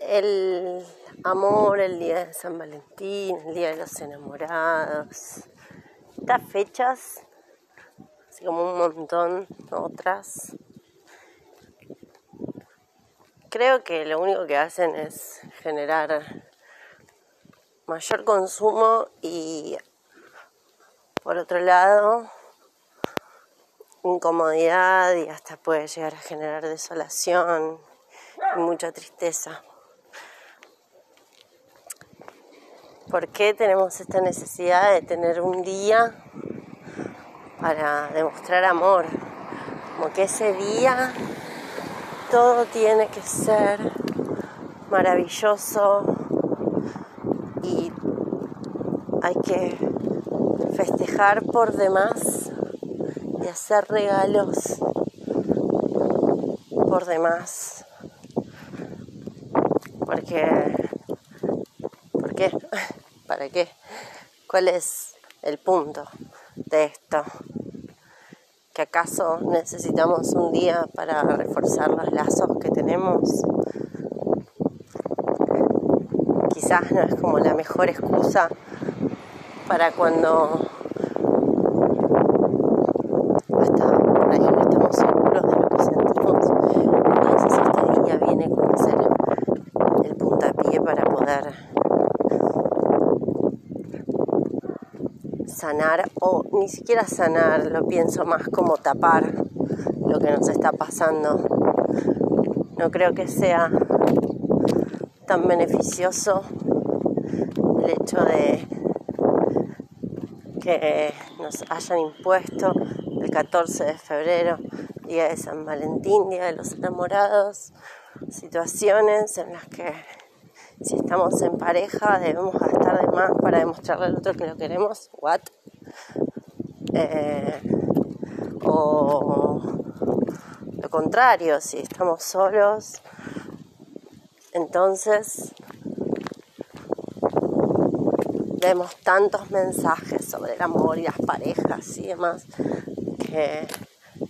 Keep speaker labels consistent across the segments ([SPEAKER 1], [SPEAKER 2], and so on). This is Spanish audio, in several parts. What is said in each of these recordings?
[SPEAKER 1] el amor, el día de San Valentín, el día de los enamorados, estas fechas, así como un montón otras, creo que lo único que hacen es generar mayor consumo y por otro lado incomodidad y hasta puede llegar a generar desolación y mucha tristeza. ¿Por qué tenemos esta necesidad de tener un día para demostrar amor? Como que ese día todo tiene que ser maravilloso y hay que festejar por demás y hacer regalos por demás. Porque qué? ¿Para qué? ¿Cuál es el punto de esto? ¿Que acaso necesitamos un día para reforzar los lazos que tenemos? Quizás no es como la mejor excusa para cuando hasta por ahí no estamos seguros de lo que sentimos. Entonces este día viene como ser el puntapié para poder sanar o ni siquiera sanar, lo pienso más como tapar lo que nos está pasando. No creo que sea tan beneficioso el hecho de que nos hayan impuesto el 14 de febrero, día de San Valentín, día de los enamorados, situaciones en las que si estamos en pareja debemos gastar de más para demostrarle al otro que lo queremos, what? Eh, o lo contrario, si estamos solos, entonces vemos tantos mensajes sobre el amor y las parejas y demás que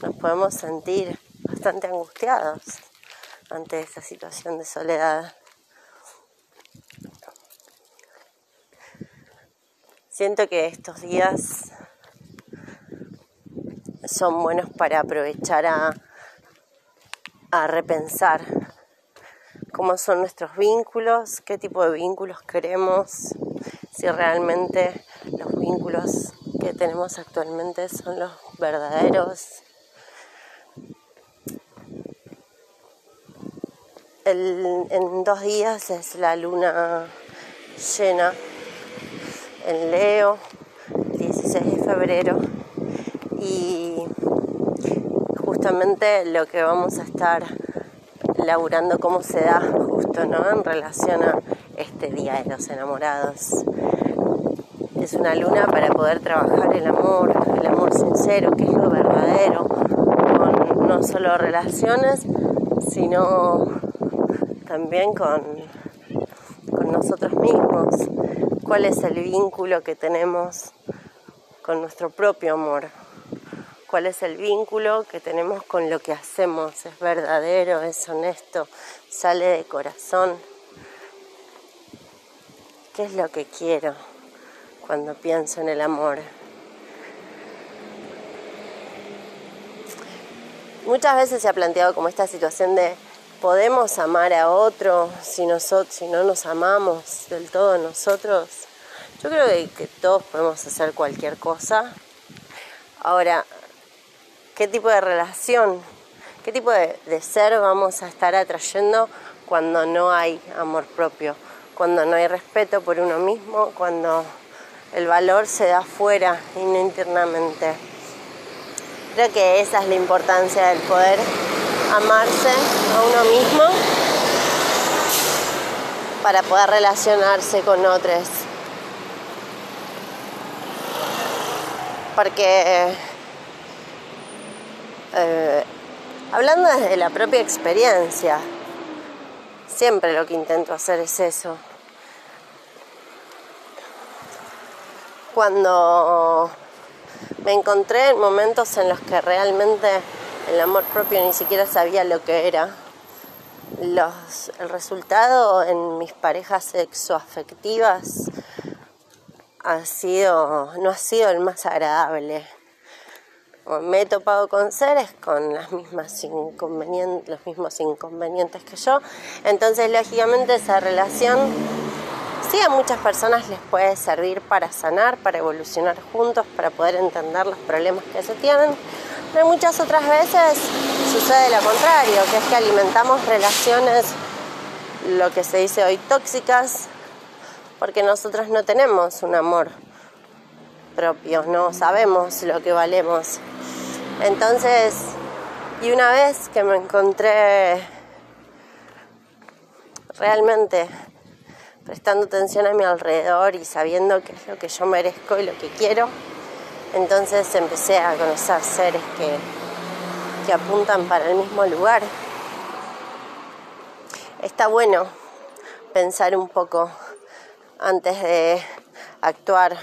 [SPEAKER 1] nos podemos sentir bastante angustiados ante esta situación de soledad. Siento que estos días son buenos para aprovechar a, a repensar cómo son nuestros vínculos, qué tipo de vínculos queremos, si realmente los vínculos que tenemos actualmente son los verdaderos. en dos días es la luna llena en Leo, 16 de febrero, y justamente lo que vamos a estar laburando, cómo se da justo ¿no? en relación a este Día de los Enamorados. Es una luna para poder trabajar el amor, el amor sincero, que es lo verdadero, con no solo relaciones, sino también con, con nosotros mismos cuál es el vínculo que tenemos con nuestro propio amor, cuál es el vínculo que tenemos con lo que hacemos, es verdadero, es honesto, sale de corazón. ¿Qué es lo que quiero cuando pienso en el amor? Muchas veces se ha planteado como esta situación de podemos amar a otro si, nosotros, si no nos amamos del todo nosotros. Yo creo que, todos podemos hacer cualquier cosa. Ahora, ¿qué tipo de relación, qué tipo de, de ser vamos a estar atrayendo cuando no hay amor propio, cuando no hay respeto por uno mismo, cuando el valor se da afuera y no internamente? Creo que esa es la importancia del poder amarse a uno mismo para poder relacionarse con otros. Porque eh, hablando desde la propia experiencia, siempre lo que intento hacer es eso. Cuando me encontré en momentos en los que realmente el amor propio ni siquiera sabía lo que era. los, el resultado en mis parejas sexoafectivas ha sido, no ha sido el más agradable. Me he topado con seres con las mismas los mismos inconvenientes que yo. Entonces, lógicamente, esa relación sí a muchas personas les puede servir para sanar, para evolucionar juntos, para poder entender los problemas que se tienen. Pero muchas otras veces sucede lo contrario, que es que alimentamos relaciones, lo que se dice hoy tóxicas, porque nosotros no tenemos un amor propio, no sabemos lo que valemos. Entonces, y una vez que me encontré realmente prestando atención a mi alrededor y sabiendo qué es lo que yo merezco y lo que quiero, entonces empecé a conocer seres que, que apuntan para el mismo lugar. Está bueno pensar un poco antes de actuar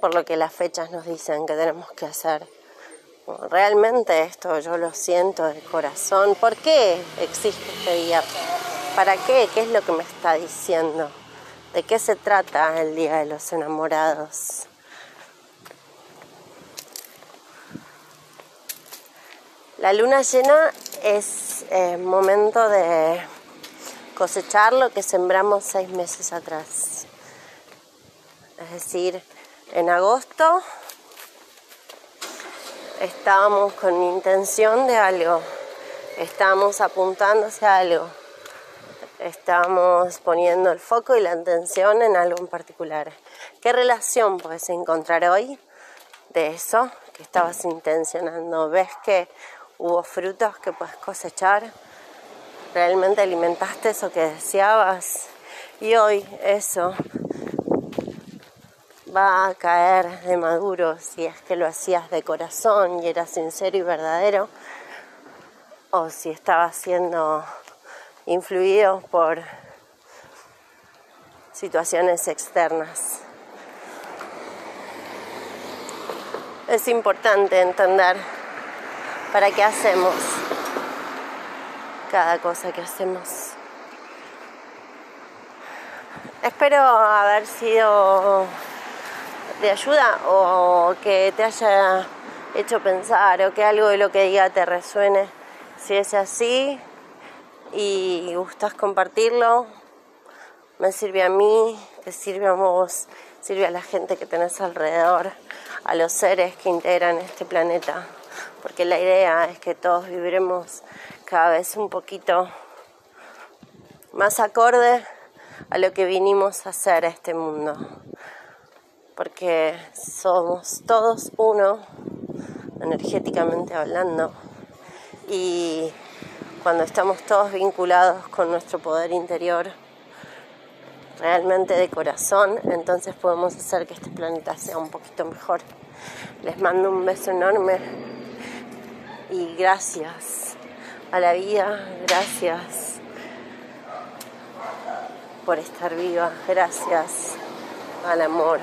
[SPEAKER 1] por lo que las fechas nos dicen que tenemos que hacer. Realmente esto yo lo siento de corazón. ¿Por qué existe este día? ¿Para qué? ¿Qué es lo que me está diciendo? ¿De qué se trata el Día de los Enamorados? La luna llena es eh, momento de cosechar lo que sembramos seis meses atrás. Es decir, en agosto estábamos con intención de algo, estábamos apuntando hacia algo, estábamos poniendo el foco y la atención en algo en particular. ¿Qué relación puedes encontrar hoy de eso que estabas intencionando? ¿Ves que hubo frutos que puedes cosechar? realmente alimentaste eso que deseabas y hoy eso va a caer de maduro si es que lo hacías de corazón y era sincero y verdadero o si estaba siendo influido por situaciones externas. Es importante entender para qué hacemos cada cosa que hacemos. Espero haber sido de ayuda o que te haya hecho pensar o que algo de lo que diga te resuene. Si es así y gustas compartirlo, me sirve a mí, te sirve a vos, sirve a la gente que tenés alrededor, a los seres que integran este planeta, porque la idea es que todos viviremos cada vez un poquito más acorde a lo que vinimos a hacer a este mundo. Porque somos todos uno, energéticamente hablando. Y cuando estamos todos vinculados con nuestro poder interior, realmente de corazón, entonces podemos hacer que este planeta sea un poquito mejor. Les mando un beso enorme y gracias a la vida, gracias por estar viva, gracias al amor.